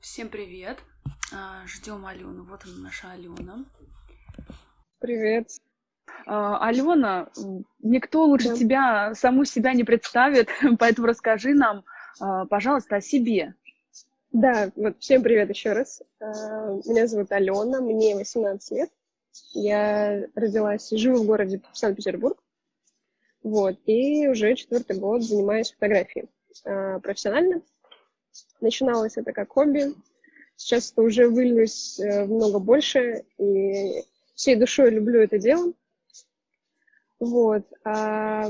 Всем привет. А, Ждем Алену. Вот она наша Алена. Привет. А, Алена, никто лучше Да. тебя, саму себя не представит, поэтому расскажи нам, а, пожалуйста, о себе. Да, вот всем привет еще раз. Меня зовут Алена, мне 18 лет. Я родилась и живу в городе Санкт-Петербург. Вот, и уже четвертый год занимаюсь фотографией профессионально. Начиналось это как хобби. Сейчас это уже вылилось э, много больше, и всей душой люблю это дело. Вот. а,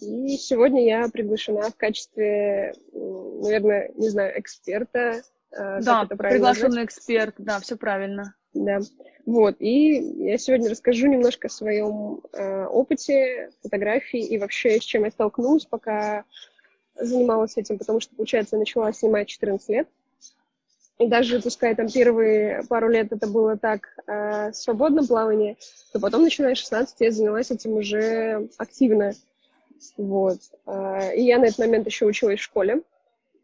И сегодня я приглашена в качестве, наверное, не знаю, эксперта. а, Да, это правильно назвать? приглашенный эксперт, да, все правильно. Да. Вот. И я сегодня расскажу немножко о своем э, опыте фотографии и вообще с чем я столкнулась, пока занималась этим, потому что, получается, я начала снимать 14 лет. И даже пускай там первые пару лет это было так э, свободно плавание, то потом, начиная с 16, я занялась этим уже активно. Вот. Э, и я на этот момент еще училась в школе.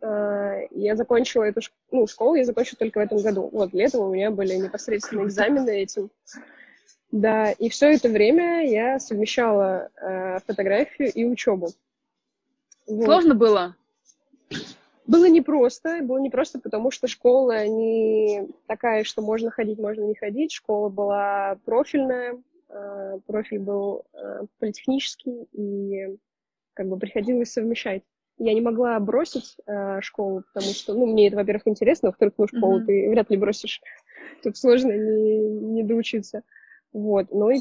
Э, Я закончила эту ну, школу, я закончила только в этом году. Вот, летом у меня были непосредственно экзамены этим. Да, и все это время я совмещала э, фотографию и учебу. Вот. Сложно было? Было непросто, было непросто, потому что школа не такая, что можно ходить, можно не ходить. Школа была профильная, э, профиль был э, политехнический, и как бы приходилось совмещать. Я не могла бросить э, школу, потому что, ну, мне это, во-первых, интересно, во-вторых, ну, школу Мгм. ты вряд ли бросишь. Тут сложно не, не доучиться. Вот. Но и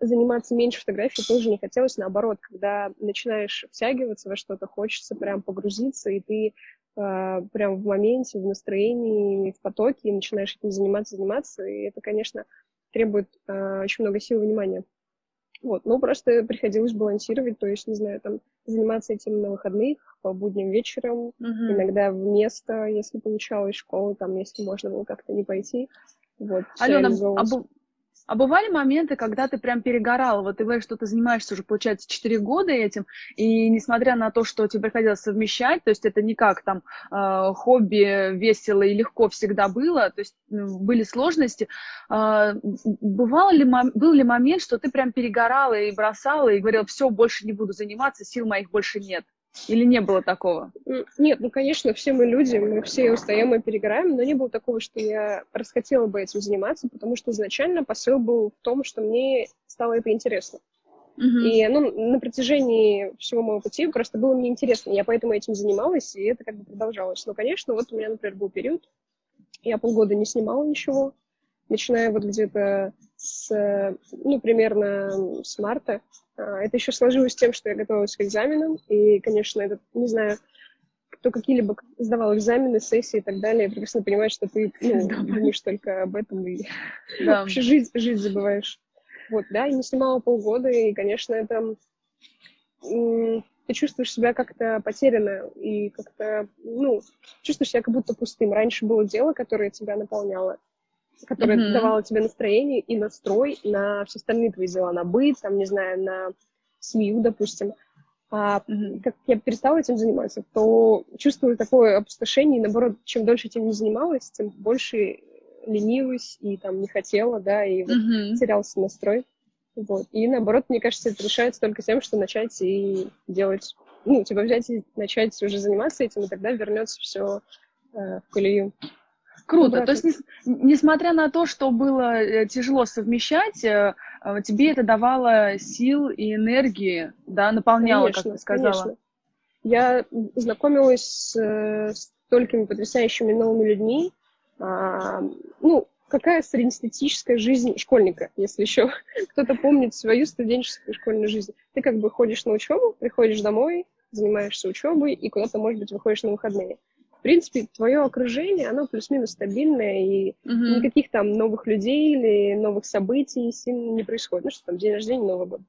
заниматься меньше фотографией тоже не хотелось. Наоборот, когда начинаешь втягиваться во что-то, хочется прям погрузиться, и ты э, прям в моменте, в настроении, в потоке, и начинаешь этим заниматься, заниматься. И это, конечно, требует э, очень много сил и внимания. Вот, ну, просто приходилось балансировать, то есть, не знаю, там, заниматься этим на выходных, по будним вечером, Мгм. иногда в место, если получалось, школу, там, если можно было как-то не пойти. Вот, Алена, реализовывалось. а, бу- а бывали моменты, когда ты прям перегорала? Вот ты говоришь, что ты занимаешься уже, получается, 4 года этим, и несмотря на то, что тебе приходилось совмещать, то есть это не как там э, хобби весело и легко всегда было, то есть ну, были сложности. А, бывало ли, был ли момент, что ты прям перегорала и бросала, и говорила, все, больше не буду заниматься, сил моих больше нет? Или не было такого? Нет, ну, конечно, все мы люди, мы все устаем и перегораем, но не было такого, что я расхотела бы этим заниматься, потому что изначально посыл был в том, что мне стало это интересно. Мгм. И ну, на протяжении всего моего пути просто было мне интересно. Я поэтому этим занималась, и это как бы продолжалось. Но, конечно, вот у меня, например, был период, я полгода не снимала ничего, начиная вот где-то с, ну, примерно с марта. А, Это еще сложилось с тем, что я готовилась к экзаменам, и, конечно, это, не знаю, кто какие-либо сдавал экзамены, сессии и так далее, прекрасно понимает, что ты ну, думаешь только об этом и Да. вообще жить, жить забываешь. Вот, да, и не снимала полгода, и, конечно, это... Ты чувствуешь себя как-то потерянно и как-то, ну, чувствуешь себя как будто пустым. Раньше было дело, которое тебя наполняло, которое Мгм. давало тебе настроение и настрой на все остальные твои дела, на быт, там, не знаю, на семью, допустим. А Мгм. как я перестала этим заниматься, то чувствую такое опустошение, и наоборот, чем дольше этим не занималась, тем больше ленилась и там не хотела, да, и вот Мгм. терялся настрой. Вот. И наоборот, мне кажется, это решается только тем, что начать и делать, ну, типа взять и начать уже заниматься этим, и тогда вернется все в колею. Круто. Обратно. То есть, нес- несмотря на то, что было э, тяжело совмещать, э, э, тебе это давало сил и энергии, да, наполняло, как Конечно, ты сказала. конечно. Я знакомилась с столькими потрясающими новыми людьми. А, ну, какая среднестатистическая жизнь школьника, если еще кто-то помнит свою студенческую школьную жизнь. Ты как бы ходишь на учебу, приходишь домой, занимаешься учебой и куда-то, может быть, выходишь на выходные. В принципе, твое окружение, оно плюс-минус стабильное, и Мгм. никаких там новых людей или новых событий сильно не происходит. Ну, что там, день рождения, Новый год.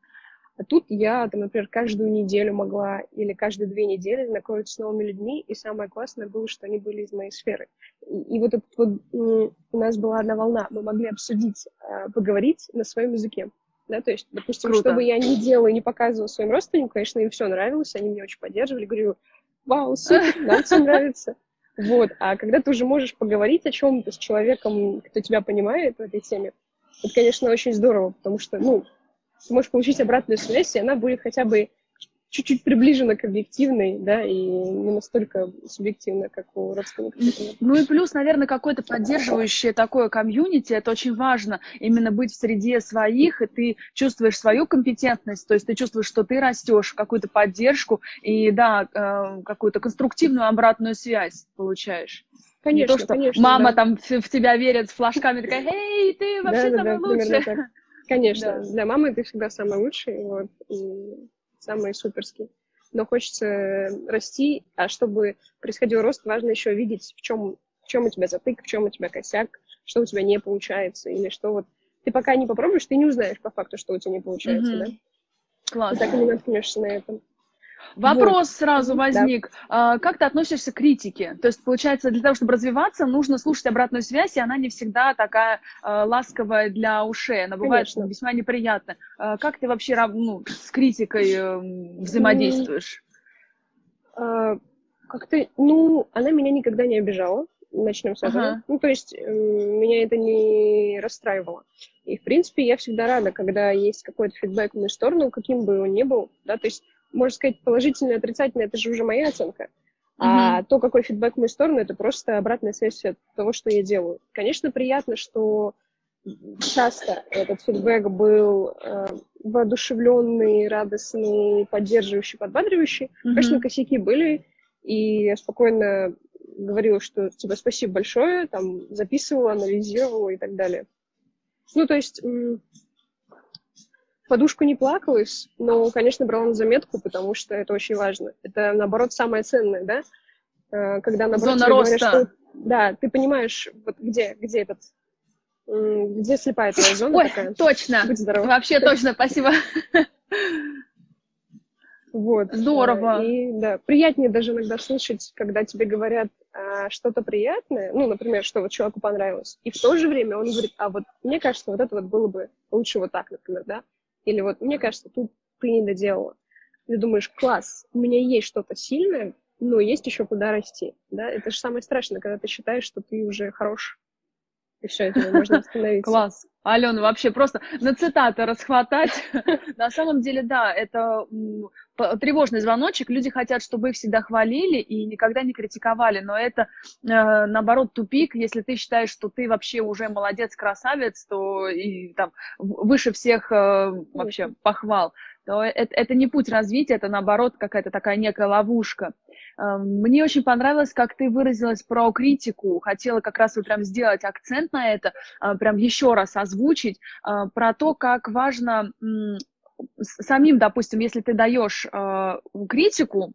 А тут я, там, например, каждую неделю могла или каждые две недели знакомиться с новыми людьми, и самое классное было, что они были из моей сферы. И, и вот, этот вот у нас была одна волна, мы могли обсудить, а, поговорить на своем языке. Да, то есть, допустим, Круто. что бы я ни делала и не показывала своим родственникам, конечно, им все нравилось, они меня очень поддерживали, говорю, вау, супер, нам все нравится. Вот. А когда ты уже можешь поговорить о чем-то с человеком, кто тебя понимает в этой теме, это, конечно, очень здорово, потому что, ну, ты можешь получить обратную связь, и она будет хотя бы чуть-чуть приближена к объективной, да, и не настолько субъективно, как у родственников. Ну и плюс, наверное, какое-то поддерживающее такое комьюнити, это очень важно, именно быть в среде своих, и ты чувствуешь свою компетентность, то есть ты чувствуешь, что ты растешь, какую-то поддержку, и, да, э, какую-то конструктивную обратную связь получаешь. Конечно, Не то, что конечно, мама да. там в, в тебя верит с флажками, такая, эй, ты вообще да, самый да, лучший. Конечно, Да. для мамы ты всегда самый лучший, вот, и самый суперский. Но хочется расти, а чтобы происходил рост, важно еще видеть, в чем, в чем у тебя затык, в чем у тебя косяк, что у тебя не получается, или что вот... Ты пока не попробуешь, ты не узнаешь по факту, что у тебя не получается, Мгм. да? Класс. так и не наткнешься на это. Вопрос сразу Да. возник. А, Как ты относишься к критике? То есть, получается, для того, чтобы развиваться, нужно слушать обратную связь, и она не всегда такая а, ласковая для ушей. Она бывает Конечно. весьма неприятная. А, Как ты вообще ну, с критикой эм, взаимодействуешь? А, как-то, ну, она меня никогда не обижала, начнем с этого. Ага. Ну, то есть м, меня это не расстраивало. И, в принципе, я всегда рада, когда есть какой-то фидбэк в мою сторону, каким бы он ни был, да, то есть, можно сказать, положительный, отрицательный, это же уже моя оценка. А то, какой фидбэк в мою сторону, это просто обратная связь от того, что я делаю. Конечно, приятно, что часто этот фидбэк был э, воодушевленный, радостный, поддерживающий, подбадривающий. Мгм. Конечно, косяки были, и я спокойно говорила, что тебе спасибо большое, там, записывала, анализировала и так далее. Ну, то есть, подушку не плакалась, но, конечно, брала на заметку, потому что это очень важно. Это, наоборот, самое ценное, да? Э, Когда, наоборот, Зона тебе говорят, роста. что... Да, ты понимаешь, вот где, где этот... Где слепая твоя зона Ой, такая. точно. Будь здорова. Вообще точно, спасибо. Вот. Здорово. Э, И да, приятнее даже иногда слышать, когда тебе говорят а, что-то приятное, ну, например, что вот человеку понравилось, и в то же время он говорит, а вот мне кажется, вот это вот было бы лучше вот так, например, да, или вот мне кажется, тут ты не доделала. Ты думаешь, класс, у меня есть что-то сильное, но есть еще куда расти, да, это же самое страшное, когда ты считаешь, что ты уже хорош, и все, это можно остановиться. Класс. Алена, вообще просто на цитаты расхватать. На самом деле, да, это тревожный звоночек. Люди хотят, чтобы их всегда хвалили и никогда не критиковали. Но это, э, наоборот, тупик. Если ты считаешь, что ты вообще уже молодец, красавец, то и там выше всех э, вообще похвал, то это, это не путь развития, это, наоборот, какая-то такая некая ловушка. Э, Мне очень понравилось, как ты выразилась про критику. Хотела как раз вот прям сделать акцент на это, а, прям еще раз озвучить, а, про то, как важно самим, допустим, если ты даешь а, критику,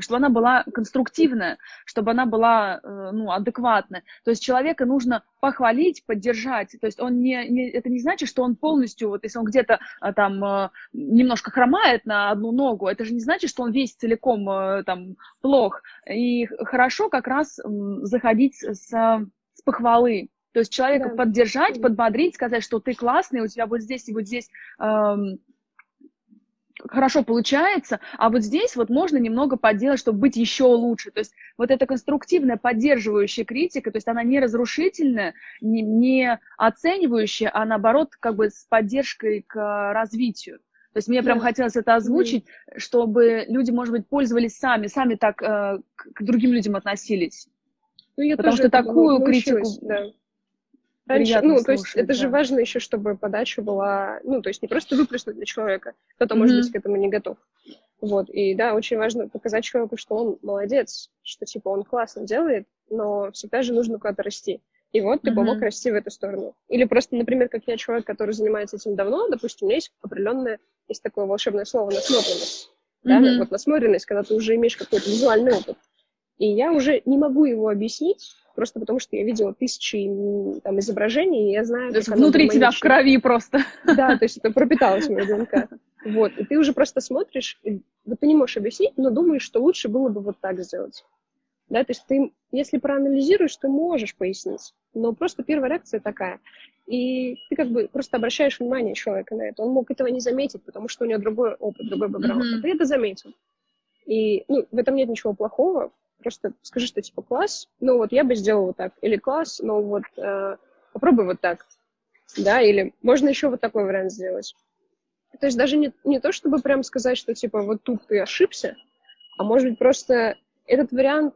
чтобы она была конструктивная, чтобы она была э, ну, адекватная. То есть человека нужно похвалить, поддержать. То есть он не, не, это не значит, что он полностью, вот если он где-то а, там э, немножко хромает на одну ногу, это же не значит, что он весь целиком э, там плох. И хорошо как раз заходить с, с похвалы. То есть человека Да. поддержать, подбодрить, сказать, что ты классный, у тебя вот здесь и вот здесь эм, хорошо получается, а вот здесь вот можно немного подделать, чтобы быть еще лучше. То есть вот эта конструктивная, поддерживающая критика, то есть она не разрушительная, не, не оценивающая, а наоборот как бы с поддержкой к развитию. То есть мне прям хотелось это озвучить, чтобы люди, может быть, пользовались сами, сами так э, к другим людям относились. Ну, я Потому тоже что такую критику Да. Раньше, приятно ну, то есть слушать, это же да. важно еще, чтобы подача была, ну, то есть не просто выплеснуть для человека, кто-то, может Мгм. быть, к этому не готов. Вот, и да, очень важно показать человеку, что он молодец, что, типа, он классно делает, но всегда же нужно куда-то расти. И вот ты Мгм. помог расти в эту сторону. Или просто, например, как я человек, который занимается этим давно, допустим, у меня есть определенное, есть такое волшебное слово насмотренность. Да, Мгм. вот насмотренность, когда ты уже имеешь какой-то визуальный опыт. И я уже не могу его объяснить, просто потому что я видела тысячи там, изображений, и я знаю, То есть внутри тебя в крови просто. Да, то есть это пропиталось в мою ДНК. Вот, и ты уже просто смотришь, и вот ты не можешь объяснить, но думаешь, что лучше было бы вот так сделать. Да, то есть ты, если проанализируешь, ты можешь пояснить, но просто первая реакция такая. И ты как бы просто обращаешь внимание человека на это. Он мог этого не заметить, потому что у него другой опыт, другой бэкграунд. Мгм. А ты это заметил. И ну, в этом нет ничего плохого, Просто скажи, что типа класс, ну вот я бы сделала вот так, или класс, но вот э, попробуй вот так, да, или можно еще вот такой вариант сделать. То есть даже не, не то, чтобы прям сказать, что типа вот тут ты ошибся, а может быть просто этот вариант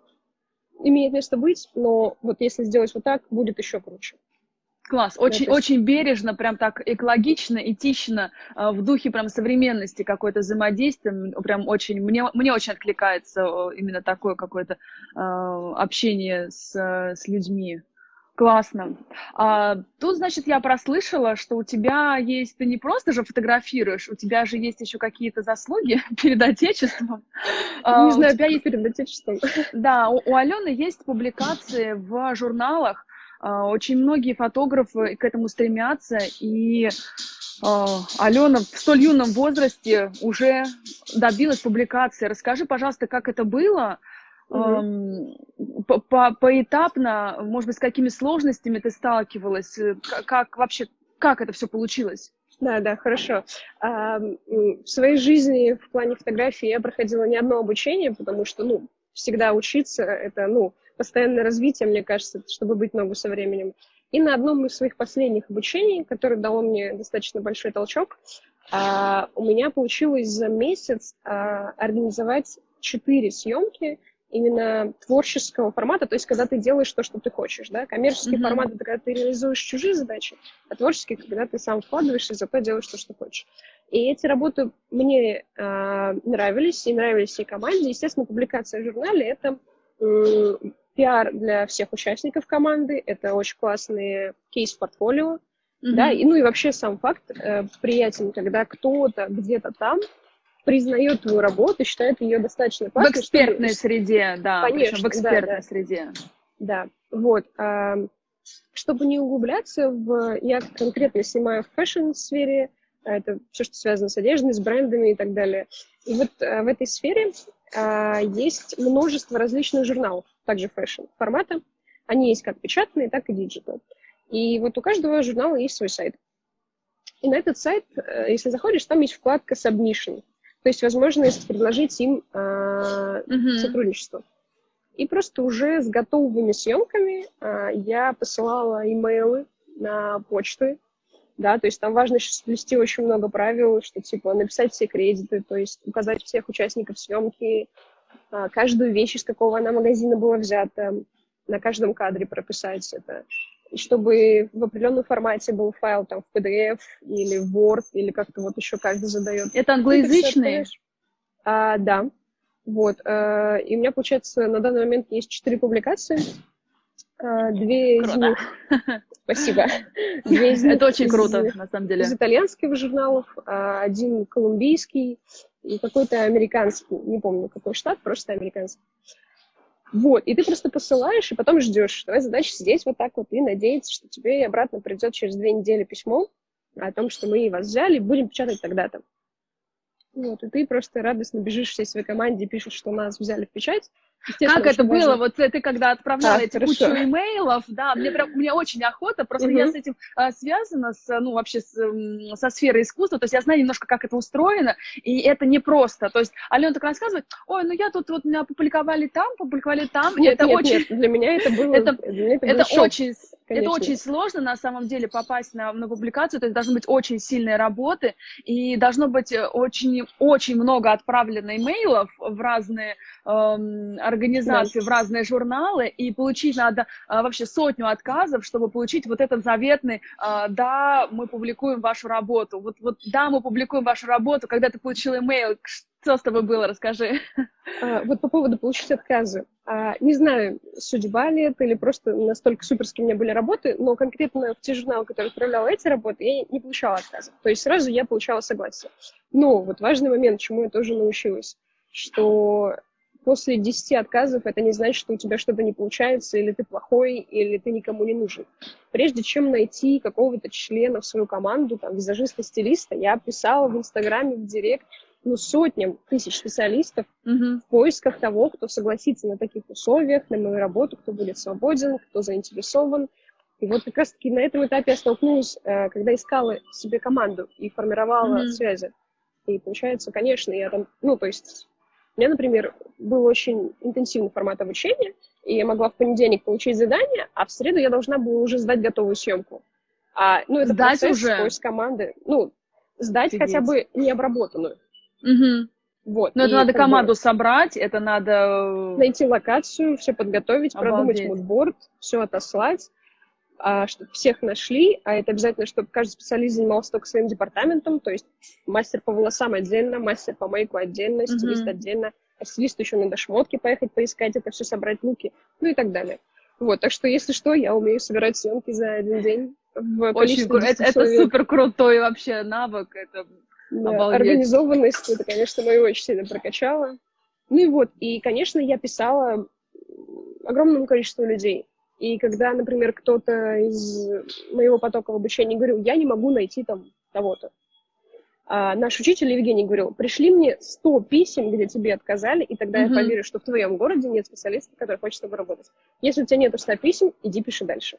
имеет место быть, но вот если сделать вот так, будет еще круче. Класс, очень, да, очень бережно, прям так экологично, этично, а, в духе прям современности какое-то взаимодействие, прям очень, мне, мне очень откликается именно такое какое-то э, общение с, с людьми. Классно. А, тут, значит, я прослышала, что у тебя есть, ты не просто же фотографируешь, у тебя же есть еще какие-то заслуги перед Отечеством. Не знаю, у тебя есть перед Отечеством. Да, у, у Алены есть публикации в журналах, а, очень многие фотографы к этому стремятся, и а, Алена в столь юном возрасте уже добилась публикации. Расскажи, пожалуйста, как это было, Mm-hmm. По, по, поэтапно, может быть, с какими сложностями ты сталкивалась? Как, как вообще, как это все получилось? Да, да, хорошо. А, в своей жизни в плане фотографии я проходила не одно обучение, потому что, ну, всегда учиться, это, ну, постоянное развитие, мне кажется, чтобы быть ногу со временем. И на одном из своих последних обучений, которое дало мне достаточно большой толчок, а, у меня получилось за месяц а, организовать четыре съемки именно творческого формата, то есть когда ты делаешь то, что ты хочешь, да, коммерческий mm-hmm. формат это когда ты реализуешь чужие задачи, а творческий когда ты сам вкладываешься, зато делаешь то, что хочешь. И эти работы мне э, нравились, и нравились всей команде. Естественно, публикация в журнале это пиар для всех участников команды, это очень классные кейс-портфолио, mm-hmm. да, и, ну и вообще сам факт э, приятен, когда кто-то где-то там признает твою работу, считает ее достаточно классной. В экспертной чтобы... среде, да, Конечно, в экспертной да, да. среде. Да, вот. А, чтобы не углубляться в... Я конкретно снимаю в fashion-сфере, а, это все, что связано с одеждой, с брендами и так далее. И вот а, в этой сфере а, есть множество различных журналов, также fashion-формата. Они есть как печатные, так и digital. И вот у каждого журнала есть свой сайт. И на этот сайт, э, если заходишь, там есть вкладка Submission. То есть возможность предложить им э, mm-hmm. сотрудничество. И просто уже с готовыми съемками э, я посылала имейлы на почты, да, то есть там важно ввести очень много правил, что типа написать все кредиты, то есть указать всех участников съемки, каждую вещь, из какого она магазина была взята, на каждом кадре прописать это чтобы в определенном формате был файл там в PDF или в Word, или как-то вот еще каждый задает. Это англоязычный? А, да. Вот. А, и у меня, получается, на данный момент есть четыре публикации. А, две круто. из них... Спасибо. Две из них Это очень круто, из, на самом деле. Из итальянских журналов, а один колумбийский и какой-то американский. Не помню, какой штат, просто американский. Вот, и ты просто посылаешь, и потом ждешь. Твоя задача сидеть вот так вот и надеяться, что тебе обратно придет через две недели письмо о том, что мы вас взяли, будем печатать тогда-то. Вот, и ты просто радостно бежишь всей своей команде и пишешь, что нас взяли в печать, как это было? Важно. Вот ты когда отправляла а, эти хорошо. кучу имейлов, да, мне прям, мне очень охота, просто угу. я с этим а, связана, с, ну, вообще с, со сферой искусства, то есть я знаю немножко, как это устроено, и это не просто. То есть Алена так рассказывает, ой, ну я тут вот меня опубликовали там, публиковали там, нет, это нет, очень... Нет, для меня это было... Это, это, это очень... Конечно. Это очень сложно, на самом деле, попасть на, на публикацию, то есть должны быть очень сильные работы, и должно быть очень-очень много отправлено имейлов в разные эм, организации, да. в разные журналы, и получить надо а, вообще сотню отказов, чтобы получить вот этот заветный а, «да, мы публикуем вашу работу». Вот, вот «да, мы публикуем вашу работу», когда ты получил имейл, что с тобой было, расскажи. А, вот по поводу получить отказы. А, не знаю, судьба ли это или просто настолько суперские у меня были работы, но конкретно в те журналы, которые отправляла эти работы, я не получала отказов. То есть сразу я получала согласие. Но вот важный момент, чему я тоже научилась, что после 10 отказов это не значит, что у тебя что-то не получается, или ты плохой, или ты никому не нужен. Прежде чем найти какого-то члена в свою команду, там, визажиста-стилиста, я писала в Инстаграме, в Директ, ну, сотням тысяч специалистов uh-huh. в поисках того, кто согласится на таких условиях, на мою работу, кто будет свободен, кто заинтересован. И вот как раз-таки на этом этапе я столкнулась, э, когда искала себе команду и формировала uh-huh. связи. И получается, конечно, я там, ну, то есть У меня, например, был очень интенсивный формат обучения, и я могла в понедельник получить задание, а в среду я должна была уже сдать готовую съемку. А, ну, это сдать процесс, уже? поиск команды. Ну, сдать Офигеть. хотя бы необработанную. Угу. Вот. Но это И надо как бы команду собрать, это надо... э, найти локацию, все подготовить, продумать Обалдеть. мудборд, все отослать, чтобы всех нашли, а это обязательно, чтобы каждый специалист занимался только своим департаментом, то есть мастер по волосам отдельно, мастер по мейку отдельно, стилист Мгм. отдельно, а стилисту еще надо шмотки поехать поискать, это все собрать луки, ну и так далее. Вот, так что, если что, я умею собирать съемки за один день в Очень количестве кру- 10 Это, это супер крутой вообще навык. Это... Да, Обалдеть. организованность, это, конечно, мою очень сильно прокачало. Ну и вот, и, конечно, я писала огромному количеству людей. И когда, например, кто-то из моего потока в обучении говорил, я не могу найти там того-то, а наш учитель Евгений говорил, пришли мне 100 писем, где тебе отказали, и тогда Мгм. я поверю, что в твоем городе нет специалиста, который хочет с тобой работать. Если у тебя нету 100 писем, иди пиши дальше.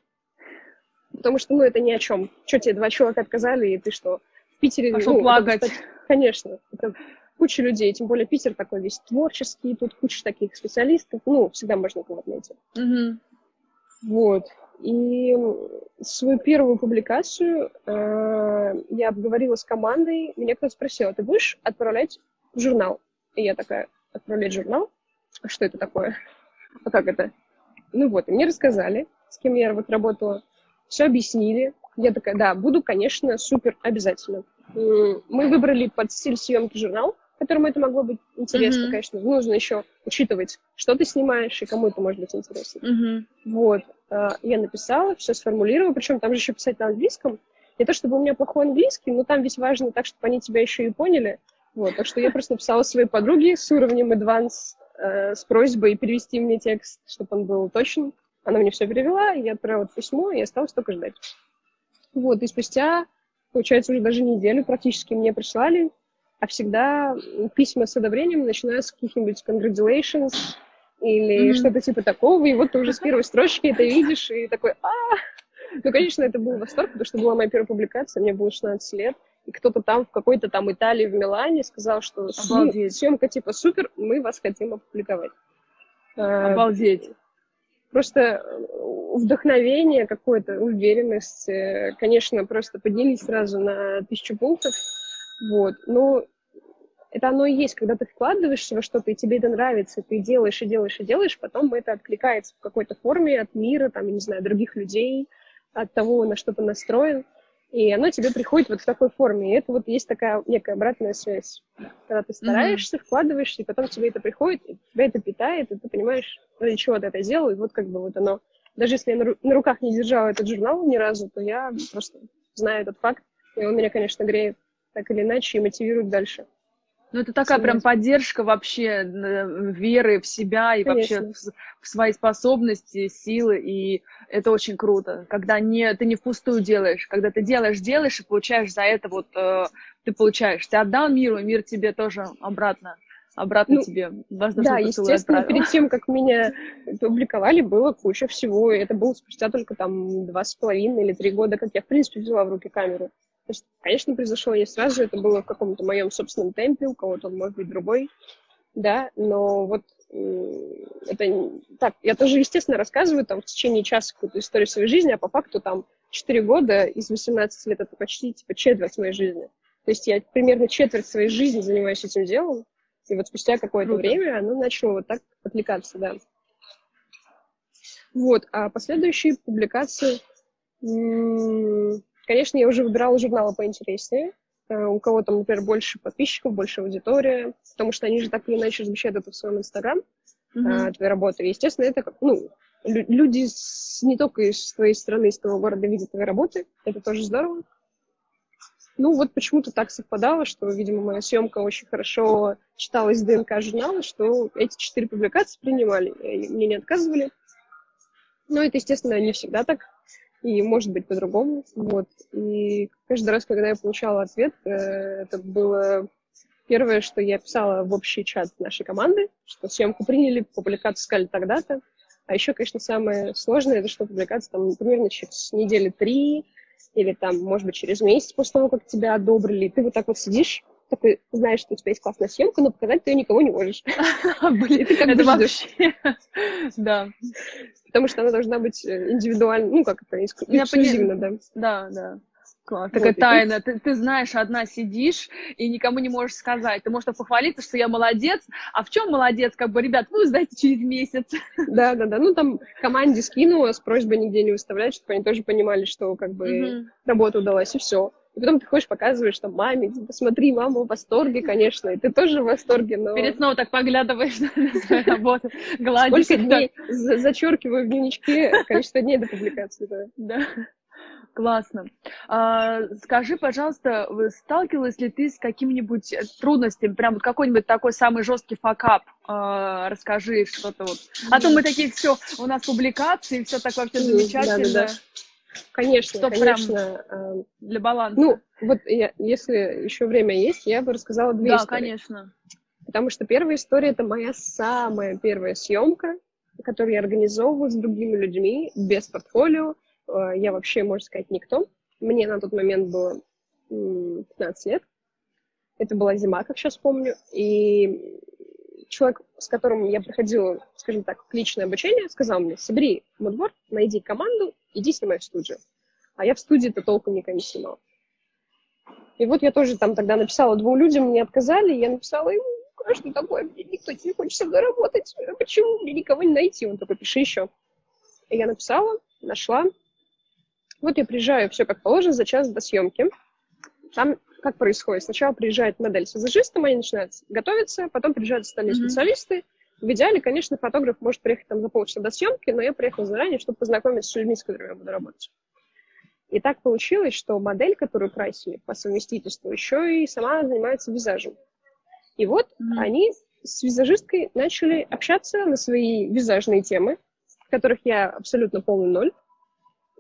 Потому что, ну, это ни о чем. Что тебе два человека отказали, и ты что? В Питере... Пошел ну, это, плакать. кстати, конечно. Это куча людей, тем более Питер такой весь творческий, тут куча таких специалистов, ну, всегда можно кого-то найти. Мгм. Вот. И свою первую публикацию э, я обговорила с командой. Меня кто-то спросил, а ты будешь отправлять в журнал? И я такая, отправлять журнал? А что это такое? А как это? Ну вот, и мне рассказали, с кем я вот работала. Все объяснили. Я такая, да, буду, конечно, супер обязательно. Мы выбрали под стиль съемки журнал, которому это могло быть интересно, Мгм. конечно. Нужно еще учитывать, что ты снимаешь и кому это может быть интересно. Мгм. Вот, э, я написала, все сформулировала, причем там же еще писать на английском. Не то чтобы у меня плохой английский, но там ведь важно так, чтобы они тебя еще и поняли. Вот, так что я просто написала своей подруге с уровнем advance э, с просьбой перевести мне текст, чтобы он был точен. Она мне все перевела, я отправила письмо, и осталось только ждать. Вот, и спустя, получается, уже даже неделю практически мне прислали, а всегда письма с одобрением начинаются с каких-нибудь congratulations или Мгм. что-то типа такого, и вот ты уже с первой строчки это видишь, и такой, а Ну, конечно, это был восторг, потому что была моя первая публикация, мне было 16 лет, и кто-то там в какой-то там Италии, в Милане сказал, что ну, Обалдеть. съемка типа супер, мы вас хотим опубликовать. А, Обалдеть. просто э, вдохновение какое-то, уверенность, э, конечно, просто поднялись сразу на тысячу пунктов, вот, но это оно и есть, когда ты вкладываешься во что-то, и тебе это нравится, ты делаешь и делаешь и делаешь, потом это откликается в какой-то форме от мира, там, я не знаю, других людей, от того, на что ты настроен, и оно тебе приходит вот в такой форме, и это вот есть такая некая обратная связь, когда ты стараешься, вкладываешься, и потом тебе это приходит, и тебя это питает, и ты понимаешь, ради чего ты это сделал, и вот как бы вот оно, даже если я на, ру- на руках не держала этот журнал ни разу, то я просто знаю этот факт, и он меня, конечно, греет так или иначе и мотивирует дальше. Ну, это такая прям поддержка вообще веры в себя и вообще Конечно. в, в свои способности, силы, и это очень круто, когда не, ты не впустую делаешь, когда ты делаешь, делаешь и получаешь за это вот, э, ты получаешь, ты отдал миру, и мир тебе тоже обратно, обратно Ну, тебе воздушный Да, естественно, отправил. перед тем, как меня публиковали, было куча всего, и это было спустя только там два с половиной или три года, как я, в принципе, взяла в руки камеру. То есть, конечно, произошло не сразу, это было в каком-то моем собственном темпе, у кого-то он может быть другой, да, но вот это так, я тоже, естественно, рассказываю там в течение часа какую-то историю своей жизни, а по факту там 4 года из 18 лет это почти типа четверть моей жизни. То есть я примерно четверть своей жизни занимаюсь этим делом, и вот спустя какое-то Круто. время оно начало вот так отвлекаться, да. Вот, а последующие публикации, м, конечно, я уже выбирала журналы поинтереснее, э, у кого там, например, больше подписчиков, больше аудитория, потому что они же так или иначе размещают это в своем инстаграм, Мгм. а, твоей работы. И, естественно, это как, ну, лю- люди с- не только из твоей страны, из твоего города видят твои работы, это тоже здорово. Ну, вот почему-то так совпадало, что, видимо, моя съемка очень хорошо читалась в ДНК журнала, что эти четыре публикации принимали, и мне не отказывали. Но это, естественно, не всегда так, и может быть по-другому. Вот. И каждый раз, когда я получала ответ, э, это было первое, что я писала в общий чат нашей команды, что съемку приняли, публикацию сказали тогда-то. А еще, конечно, самое сложное, это что публикация там примерно через недели три или там, может быть, через месяц после того, как тебя одобрили. Ты вот так вот сидишь, такой знаешь, что у тебя есть классная съемка, но показать ты ее никого не можешь. Блин, это вообще... Да. Потому что она должна быть э, индивидуально, ну, как это, эксклюзивно, да. Да, да. Класс. Такая вот, тайна. Ты, ты знаешь, одна сидишь и никому не можешь сказать. Ты можешь похвалиться, что я молодец. А в чем молодец? Как бы, ребят, вы узнаете через месяц. Да, да, да. Ну, там команде скинула с просьбой нигде не выставлять, чтобы они тоже понимали, что как бы угу. работа удалась, и все. И потом ты ходишь, показываешь там маме, посмотри, типа, мама в восторге, конечно, и ты тоже в восторге, но... Перед сном так поглядываешь на свою работу, гладишь. Сколько дней, зачеркиваю в дневничке количество дней до публикации, да. Да. Классно. А, скажи, пожалуйста, сталкивалась ли ты с какими-нибудь трудностями, прям вот какой-нибудь такой самый жесткий факап? А, расскажи что-то вот. А то мы такие, все, у нас публикации, все так вообще замечательно. Да, да, да. Конечно, что конечно. Прям для баланса. Ну, вот я, если еще время есть, я бы рассказала две да, истории. Да, конечно. Потому что первая история — это моя самая первая съемка, которую я организовываю с другими людьми, без портфолио, Э, я вообще, можно сказать, никто. Мне на тот момент было 15 лет. Это была зима, как сейчас помню. И человек, с которым я проходила, скажем так, личное обучение, сказал мне, собери мудборд, найди команду, иди снимай в студию. А я в студии-то толком никогда не снимала. И вот я тоже там тогда написала двум людям, мне отказали, я написала ему, а что такое, мне никто не хочет со мной работать, почему мне никого не найти? Он такой, пиши еще. И я написала, нашла, вот я приезжаю, все как положено, за час до съемки. Там как происходит? Сначала приезжает модель с визажистом, они начинают готовиться, потом приезжают остальные mm-hmm. специалисты. В идеале, конечно, фотограф может приехать там за полчаса до съемки, но я приехала заранее, чтобы познакомиться с людьми, с которыми я буду работать. И так получилось, что модель, которую красили по совместительству, еще и сама занимается визажем. И вот mm-hmm. они с визажисткой начали общаться на свои визажные темы, в которых я абсолютно полный ноль.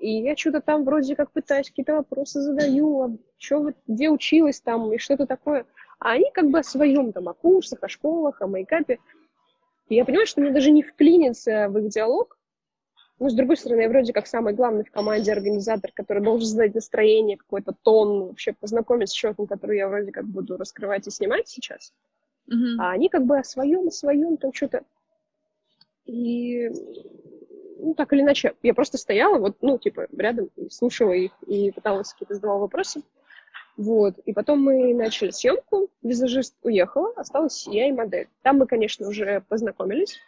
И я что-то там вроде как пытаюсь, какие-то вопросы задаю, а что вы, где училась там, и что-то такое. А они как бы о своем там, о курсах, о школах, о мейкапе. И я понимаю, что мне даже не вклиниться в их диалог. Но, с другой стороны, я вроде как самый главный в команде организатор, который должен задать настроение, какой-то тон, вообще познакомить с человеком, который я вроде как буду раскрывать и снимать сейчас. Mm-hmm. А они как бы о своем, о своем, там что-то. И ну, так или иначе, я просто стояла, вот, ну, типа, рядом, и слушала их, и пыталась какие-то задавала вопросы. Вот, и потом мы начали съемку, визажист уехала, осталась я и модель. Там мы, конечно, уже познакомились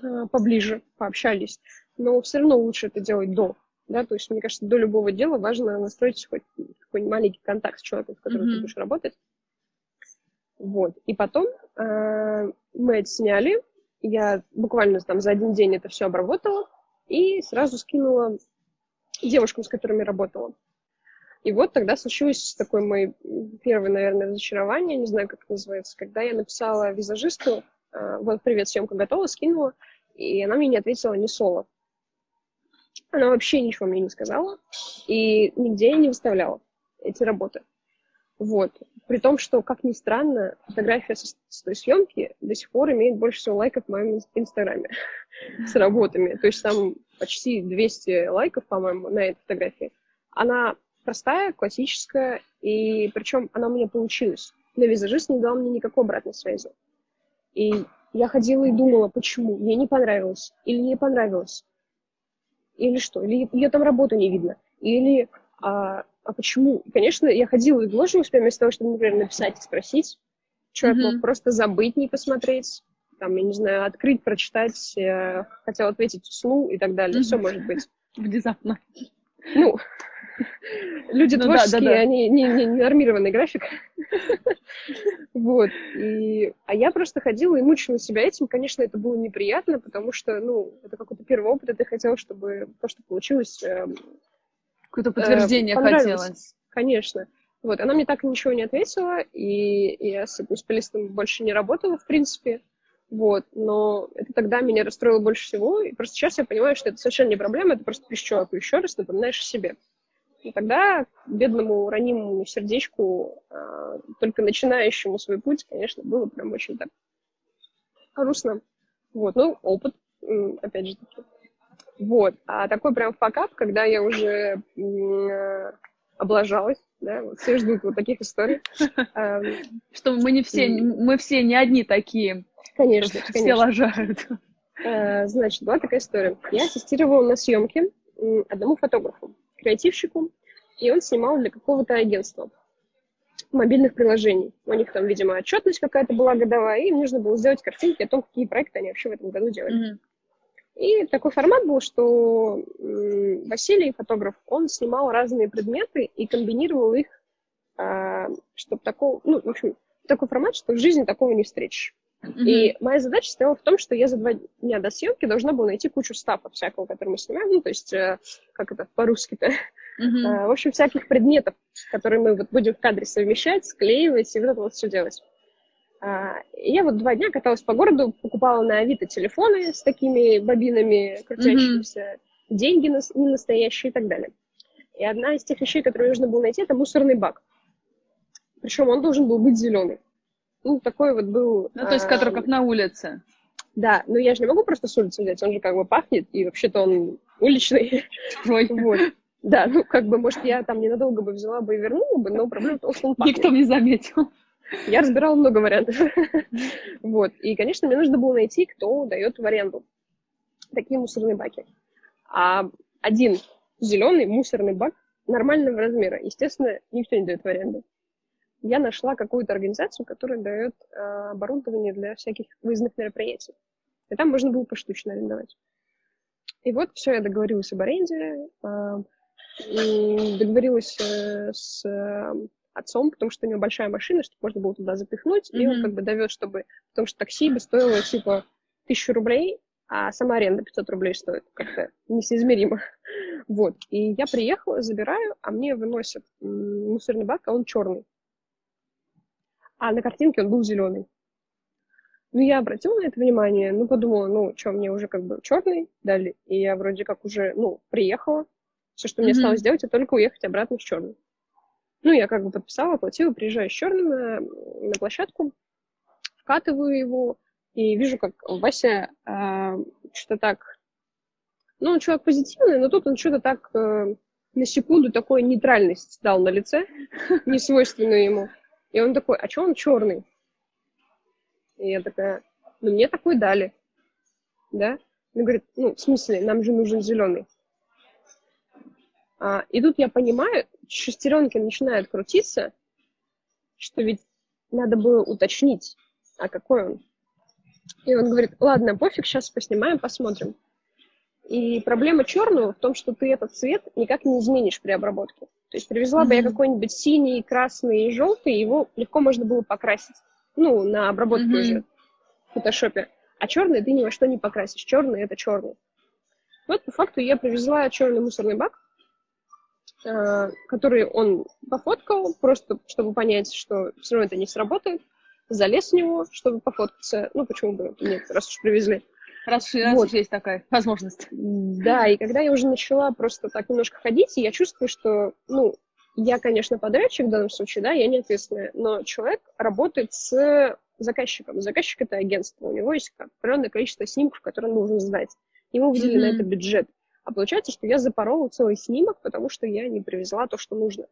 э, поближе, пообщались, но все равно лучше это делать до, да, то есть, мне кажется, до любого дела важно настроить хоть какой-нибудь маленький контакт с человеком, с которым mm-hmm. ты будешь работать. Вот, и потом э, мы отсняли, я буквально там за один день это все обработала и сразу скинула девушкам, с которыми работала. И вот тогда случилось такое мое первое, наверное, разочарование, не знаю, как это называется, когда я написала визажисту, а, вот, привет, съемка готова, скинула, и она мне не ответила ни слова. Она вообще ничего мне не сказала, и нигде я не выставляла эти работы. Вот. При том, что, как ни странно, фотография с, с той съемки до сих пор имеет больше всего лайков в моем инстаграме с работами. То есть там почти 200 лайков, по-моему, на этой фотографии. Она простая, классическая, и причем она у меня получилась. Но визажист не дал мне никакой обратной связи. И я ходила и думала, почему. Мне не понравилось. Или не понравилось. Или что? Или ее там работу не видно. Или а, а почему? конечно, я ходила и вложилась прямо вместо того, чтобы, например, написать и спросить. Человек mm-hmm. мог просто забыть, не посмотреть, там, я не знаю, открыть, прочитать, э, хотел ответить вслух и так далее. Mm-hmm. Все может быть. Внезапно. Ну, люди ну, творческие, да, да, да. они не, не, не нормированный график. вот. И, а я просто ходила и мучила себя этим. Конечно, это было неприятно, потому что, ну, это какой-то первый опыт, и ты хотел, чтобы то, что получилось, эм, Какое-то э, подтверждение э, хотелось. Конечно. Вот, она мне так ничего не ответила, и я с этим специалистом больше не работала, в принципе. Вот, но это тогда меня расстроило больше всего, и просто сейчас я понимаю, что это совершенно не проблема, это просто пишешь человеку еще раз, напоминаешь о себе. И тогда бедному ранимому сердечку, а, только начинающему свой путь, конечно, было прям очень так грустно. Вот, ну, опыт, опять же таки. Вот. А такой прям факап, когда я уже э, облажалась, Да, вот все ждут вот таких историй. Что мы не все, мы все не одни такие. Конечно, Все лажают. А, значит, была такая история. Я ассистировала на съемке одному фотографу, креативщику, и он снимал для какого-то агентства мобильных приложений. У них там, видимо, отчетность какая-то была годовая, и им нужно было сделать картинки о том, какие проекты они вообще в этом году делали. Mm-hmm. И такой формат был, что Василий, фотограф, он снимал разные предметы и комбинировал их, а, чтобы такого, ну, в общем, такой формат, что в жизни такого не встретишь. Mm-hmm. И моя задача стояла в том, что я за два дня до съемки должна была найти кучу стафа всякого, который мы снимаем, ну, то есть, э, как это по-русски-то, mm-hmm. в общем, всяких предметов, которые мы вот будем в кадре совмещать, склеивать и вот это вот все делать. А, и я вот два дня каталась по городу, покупала на Авито телефоны с такими бобинами крутящимися, mm-hmm. деньги не настоящие и так далее. И одна из тех вещей, которые нужно было найти, это мусорный бак. Причем он должен был быть зеленый. Ну, такой вот был... Ну, то есть, который как на улице. Да, но я же не могу просто с улицы взять, он же как бы пахнет, и вообще-то он уличный. Ой. Вот. Да, ну, как бы, может, я там ненадолго бы взяла бы и вернула бы, но проблема в том, что он пахнет. Никто не заметил. Я разбирала много вариантов. вот. И, конечно, мне нужно было найти, кто дает в аренду такие мусорные баки. А один зеленый мусорный бак нормального размера, естественно, никто не дает в аренду. Я нашла какую-то организацию, которая дает э, оборудование для всяких выездных мероприятий. И там можно было поштучно арендовать. И вот все, я договорилась об аренде, э, договорилась э, с отцом, потому что у него большая машина, чтобы можно было туда запихнуть, mm-hmm. и он как бы довез, чтобы... Потому что такси бы стоило, типа, тысячу рублей, а сама аренда 500 рублей стоит. Как-то несоизмеримо. вот. И я приехала, забираю, а мне выносят мусорный бак, а он черный. А на картинке он был зеленый. Ну, я обратила на это внимание, ну, подумала, ну, что, мне уже как бы черный дали, и я вроде как уже, ну, приехала. Все, что mm-hmm. мне осталось сделать, это только уехать обратно с черным. Ну, я как бы подписала, оплатила, приезжаю с черным на, на площадку, вкатываю его, и вижу, как Вася э, что-то так... Ну, он человек позитивный, но тут он что-то так э, на секунду такой нейтральность дал на лице, не свойственную ему. И он такой, а что он черный? И я такая, ну, мне такой дали. Да? Он говорит, ну, в смысле, нам же нужен зеленый. А, и тут я понимаю, шестеренки начинают крутиться, что ведь надо было уточнить, а какой он. И он говорит, ладно, пофиг, сейчас поснимаем, посмотрим. И проблема черного в том, что ты этот цвет никак не изменишь при обработке. То есть привезла mm-hmm. бы я какой-нибудь синий, красный и желтый, его легко можно было покрасить. Ну, на обработке mm-hmm. уже в фотошопе. А черный ты ни во что не покрасишь. Черный это черный. Вот по факту я привезла черный мусорный бак, который он пофоткал, просто чтобы понять, что все равно это не сработает, залез в него, чтобы пофоткаться. Ну, почему бы нет, раз уж привезли. Раз, раз вот. есть такая возможность. Да, и когда я уже начала просто так немножко ходить, я чувствую, что, ну, я, конечно, подрядчик в данном случае, да, я не ответственная, но человек работает с заказчиком. Заказчик — это агентство, у него есть определенное количество снимков, которые нужно сдать. Ему выделили mm-hmm. на это бюджет. А получается, что я запорола целый снимок, потому что я не привезла то, что нужно.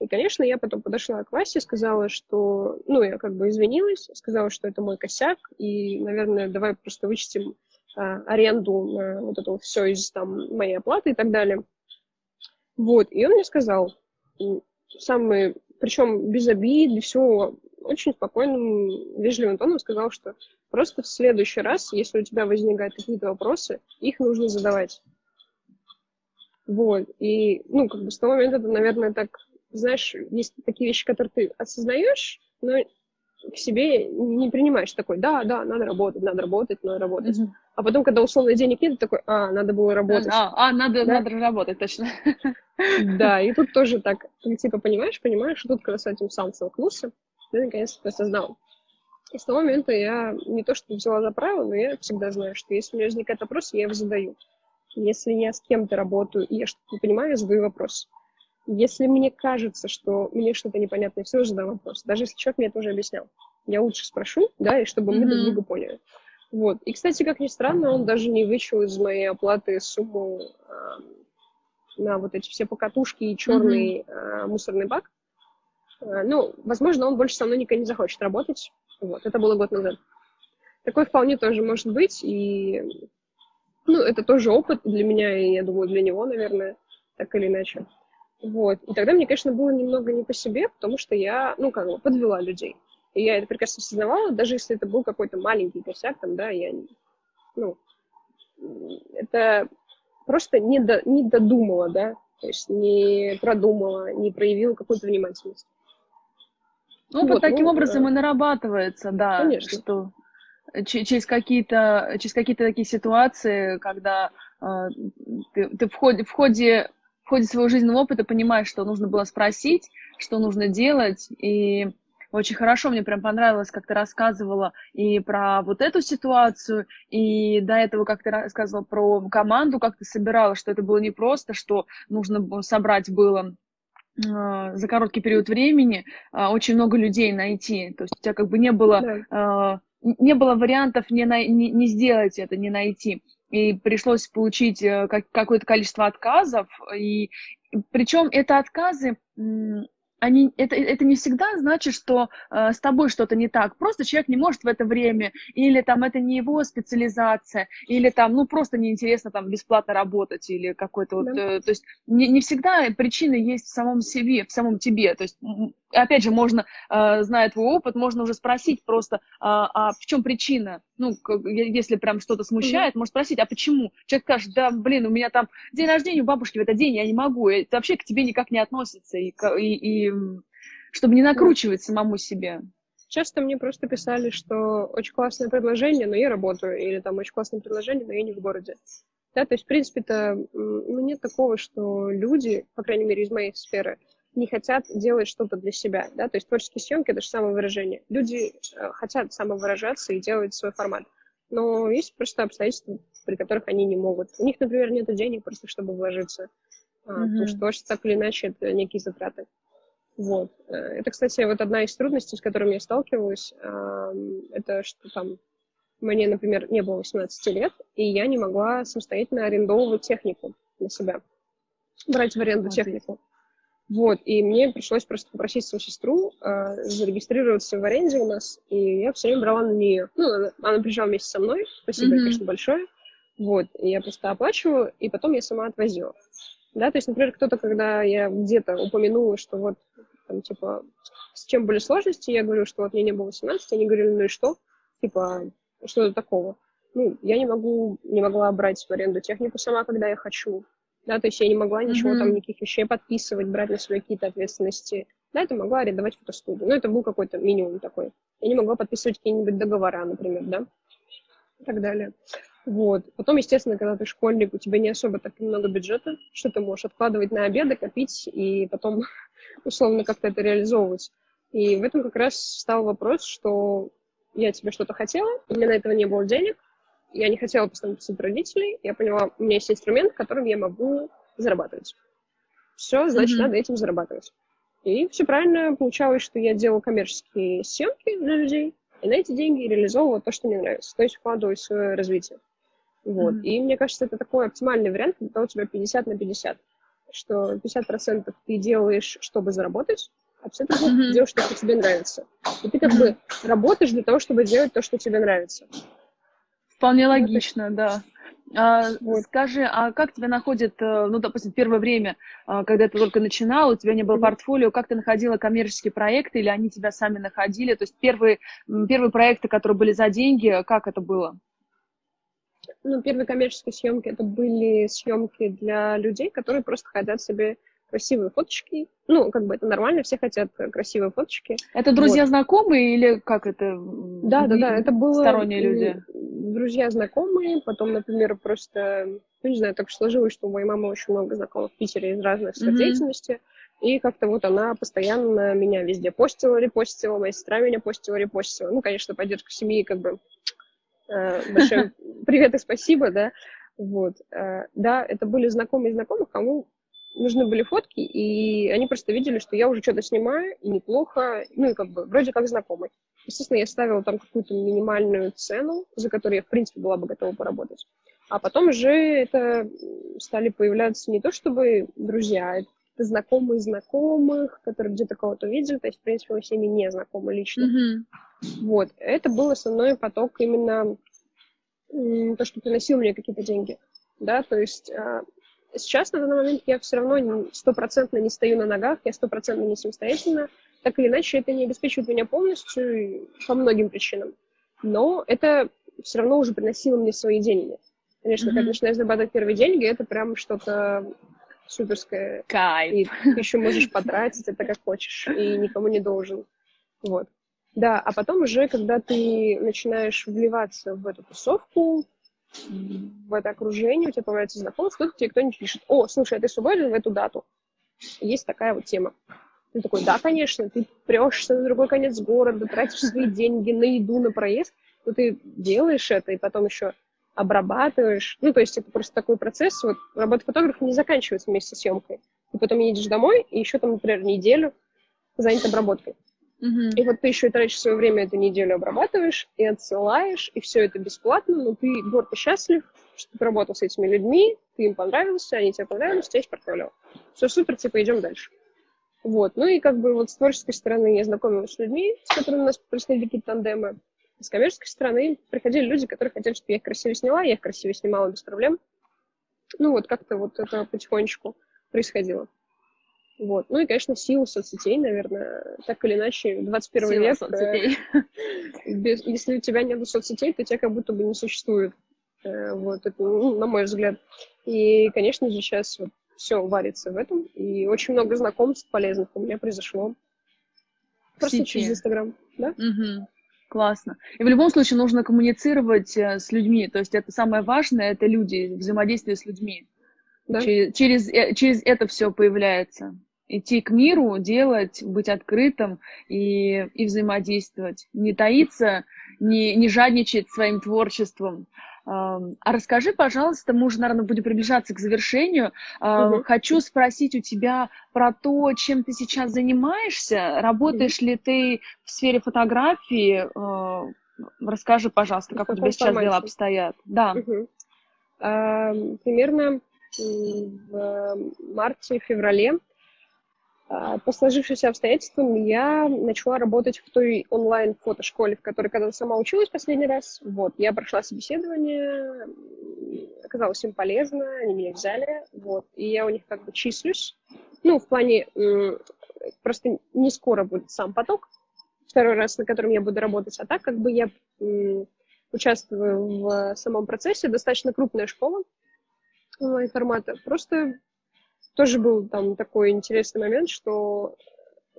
И, конечно, я потом подошла к Васе, сказала, что... Ну, я как бы извинилась, сказала, что это мой косяк, и, наверное, давай просто вычтем а, аренду на вот это все из там моей оплаты и так далее. Вот, и он мне сказал, самый, причем без обид, всего, очень спокойным, вежливым тоном сказал, что просто в следующий раз, если у тебя возникают какие-то вопросы, их нужно задавать. Вот. И, ну, как бы с того момента, это, наверное, так, знаешь, есть такие вещи, которые ты осознаешь, но к себе не принимаешь такой, да, да, надо работать, надо работать, надо работать. Mm-hmm. А потом, когда условно денег нет, ты такой, а, надо было работать. А, а надо, да? надо работать, точно. Да, и тут тоже так, ты типа понимаешь, понимаешь, и тут, когда с этим сам столкнулся, ты наконец-то осознал. И с того момента я не то что взяла за правило, но я всегда знаю, что если у меня возникает вопрос, я его задаю. Если я с кем-то работаю, и я что-то не понимаю, я задаю вопрос. Если мне кажется, что мне что-то непонятно, я все задам вопрос. Даже если человек мне это уже объяснял. Я лучше спрошу, да, и чтобы mm-hmm. мы друг друга поняли. Вот. И, кстати, как ни странно, он даже не вычел из моей оплаты сумму э, на вот эти все покатушки и черный mm-hmm. э, мусорный бак. Э, ну, возможно, он больше со мной никогда не захочет работать. Вот, это было год назад. Такое вполне тоже может быть, и ну, это тоже опыт для меня, и я думаю, для него, наверное, так или иначе. Вот. И тогда мне, конечно, было немного не по себе, потому что я, ну, как бы, подвела людей. И я это прекрасно осознавала, даже если это был какой-то маленький косяк, там, да, я, ну, это просто не, до, не додумала, да, то есть не продумала, не проявила какую-то внимательность. Ну, вот, таким ну, образом да. и нарабатывается, да, Конечно. что через какие-то через какие-то такие ситуации, когда э, ты, ты в ходе, в ходе в ходе своего жизненного опыта понимаешь, что нужно было спросить, что нужно делать, и очень хорошо, мне прям понравилось, как ты рассказывала и про вот эту ситуацию, и до этого, как ты рассказывала про команду, как ты собирала, что это было непросто, что нужно собрать было а, за короткий период времени а, очень много людей найти. То есть у тебя как бы не было, да. Не было вариантов не, на, не, не сделать это, не найти. И пришлось получить э, какое-то количество отказов. И причем это отказы они, это, это не всегда значит, что э, с тобой что-то не так. Просто человек не может в это время, или там это не его специализация, или там, ну, просто неинтересно там бесплатно работать, или какой-то вот, да. э, то есть не, не всегда причина есть в самом себе, в самом тебе. То есть опять же, можно, э, зная твой опыт, можно уже спросить просто, а, а в чем причина? Ну, если прям что-то смущает, mm-hmm. можно спросить, а почему? Человек скажет, да, блин, у меня там день рождения у бабушки в этот день, я не могу. Это вообще к тебе никак не относится. И, и, и чтобы не накручивать mm-hmm. самому себе. Часто мне просто писали, что очень классное предложение, но я работаю, или там очень классное предложение, но я не в городе. Да, то есть, в принципе-то, ну, нет такого, что люди, по крайней мере, из моей сферы, не хотят делать что-то для себя, да, то есть творческие съемки — это же самовыражение. Люди э, хотят самовыражаться и делать свой формат, но есть просто обстоятельства, при которых они не могут. У них, например, нет денег просто, чтобы вложиться, mm-hmm. потому что творчество так или иначе это некие затраты. Вот. Э, это, кстати, вот одна из трудностей, с которыми я сталкивалась, это что там мне, например, не было 18 лет, и я не могла самостоятельно арендовывать технику для себя, брать в аренду вот технику. Вот, и мне пришлось просто попросить свою сестру э, зарегистрироваться в аренде у нас, и я все время брала на нее. Ну, она, она приезжала вместе со мной, спасибо, mm-hmm. конечно, большое. Вот, и я просто оплачиваю, и потом я сама отвозила. Да, то есть, например, кто-то, когда я где-то упомянула, что вот, там, типа, с чем были сложности, я говорю, что вот мне не было 18, они говорили, ну и что? Типа, что-то такого. Ну, я не могу, не могла брать в аренду технику сама, когда я хочу да, то есть я не могла ничего mm-hmm. там, никаких вещей подписывать, брать на себя какие-то ответственности. Да, это могла арендовать фотостудию. Ну, это был какой-то минимум такой. Я не могла подписывать какие-нибудь договора, например, да, и так далее. Вот. Потом, естественно, когда ты школьник, у тебя не особо так много бюджета, что ты можешь откладывать на обеды, копить и потом условно как-то это реализовывать. И в этом как раз стал вопрос, что я тебе что-то хотела, у меня на этого не было денег, я не хотела постоянно писать родителей. Я поняла, у меня есть инструмент, которым я могу зарабатывать. Все, значит, mm-hmm. надо этим зарабатывать. И все правильно получалось, что я делала коммерческие съемки для людей, и на эти деньги реализовывала то, что мне нравится, то есть вкладываю в свое развитие. Вот. Mm-hmm. И мне кажется, это такой оптимальный вариант, когда у тебя 50 на 50. Что 50% ты делаешь, чтобы заработать, а 50% mm-hmm. ты делаешь, что тебе нравится. И ты как mm-hmm. бы работаешь для того, чтобы делать то, что тебе нравится. Вполне логично, да. А, вот. Скажи, а как тебя находит, э, ну, допустим, первое время, а, когда ты только начинал, у тебя не было портфолио, как ты находила коммерческие проекты, или они тебя сами находили? То есть первые, первые проекты, которые были за деньги, как это было? Ну, первые коммерческие съемки это были съемки для людей, которые просто хотят себе красивые фоточки. Ну, как бы это нормально, все хотят красивые фоточки. Это друзья вот. знакомые или как это? Да, да, да, это было... Сторонние люди. Друзья знакомые, потом, например, просто, ну, не знаю, так сложилось, что у моей мамы очень много знакомых в Питере из разных сфер mm-hmm. деятельности, и как-то вот она постоянно меня везде постила, репостила, моя сестра меня постила, репостила. Ну, конечно, поддержка семьи, как бы, э, большой привет и спасибо, да. Вот, э, да, это были знакомые знакомых, кому нужны были фотки, и они просто видели, что я уже что-то снимаю, и неплохо, ну и как бы вроде как знакомый. Естественно, я ставила там какую-то минимальную цену, за которую я, в принципе, была бы готова поработать. А потом уже это стали появляться не то чтобы друзья, знакомые знакомых, которые где-то кого-то видели, то есть, в принципе, мы с ними не знакомы лично. Mm-hmm. Вот, это был основной поток именно то, что приносил мне какие-то деньги, да, то есть а, сейчас на данный момент я все равно стопроцентно не стою на ногах, я стопроцентно не самостоятельна, так или иначе это не обеспечивает меня полностью по многим причинам, но это все равно уже приносило мне свои деньги. Конечно, mm-hmm. когда начинаешь зарабатывать первые деньги, это прям что-то суперское. Кайф. И ты еще можешь потратить это как хочешь, и никому не должен. Вот. Да, а потом уже, когда ты начинаешь вливаться в эту тусовку, в это окружение, у тебя появляется знакомство, кто-то тебе кто-нибудь пишет, о, слушай, а ты свободен в эту дату? Есть такая вот тема. Ты такой, да, конечно, ты прешься на другой конец города, тратишь свои деньги на еду, на проезд, но ты делаешь это, и потом еще обрабатываешь. Ну, то есть это просто такой процесс. Вот работа фотографа не заканчивается вместе со съемкой. Ты потом едешь домой, и еще там, например, неделю занят обработкой. Mm-hmm. И вот ты еще тратишь свое время эту неделю обрабатываешь и отсылаешь, и все это бесплатно, но ты горд и счастлив, что ты работал с этими людьми, ты им понравился, они тебе понравились, у тебя есть портфолио. Все супер, типа, идем дальше. Вот. Ну и как бы вот с творческой стороны я знакомилась с людьми, с которыми у нас происходили какие-то тандемы. С коммерческой стороны приходили люди, которые хотели, чтобы я их красиво сняла, я их красиво снимала без проблем. Ну вот как-то вот это потихонечку происходило. Вот. Ну и, конечно, сила соцсетей, наверное, так или иначе, 21 сила век. Э, соцсетей. Без, если у тебя нет соцсетей, то тебя как будто бы не существует. Э, вот, это, ну, на мой взгляд. И, конечно же, сейчас вот все варится в этом. И очень много знакомств полезных у меня произошло. Просто через Инстаграм, да? Угу. Классно. И в любом случае нужно коммуницировать э, с людьми. То есть это самое важное, это люди, взаимодействие с людьми. Да? Через, через, через это все появляется идти к миру, делать, быть открытым и, и взаимодействовать. Не таиться, не, не жадничать своим творчеством. А расскажи, пожалуйста, мы уже, наверное, будем приближаться к завершению. Угу. Хочу спросить у тебя про то, чем ты сейчас занимаешься. Работаешь угу. ли ты в сфере фотографии? А, расскажи, пожалуйста, как у тебя сейчас дела обстоят. Да. Угу. А, примерно в марте-феврале а, по сложившимся обстоятельствам я начала работать в той онлайн-фотошколе, в которой когда сама училась последний раз. Вот, я прошла собеседование, оказалось им полезно, они меня взяли, вот, и я у них как бы числюсь. Ну, в плане, просто не скоро будет сам поток, второй раз, на котором я буду работать, а так как бы я участвую в самом процессе, достаточно крупная школа онлайн-формата, просто тоже был там такой интересный момент, что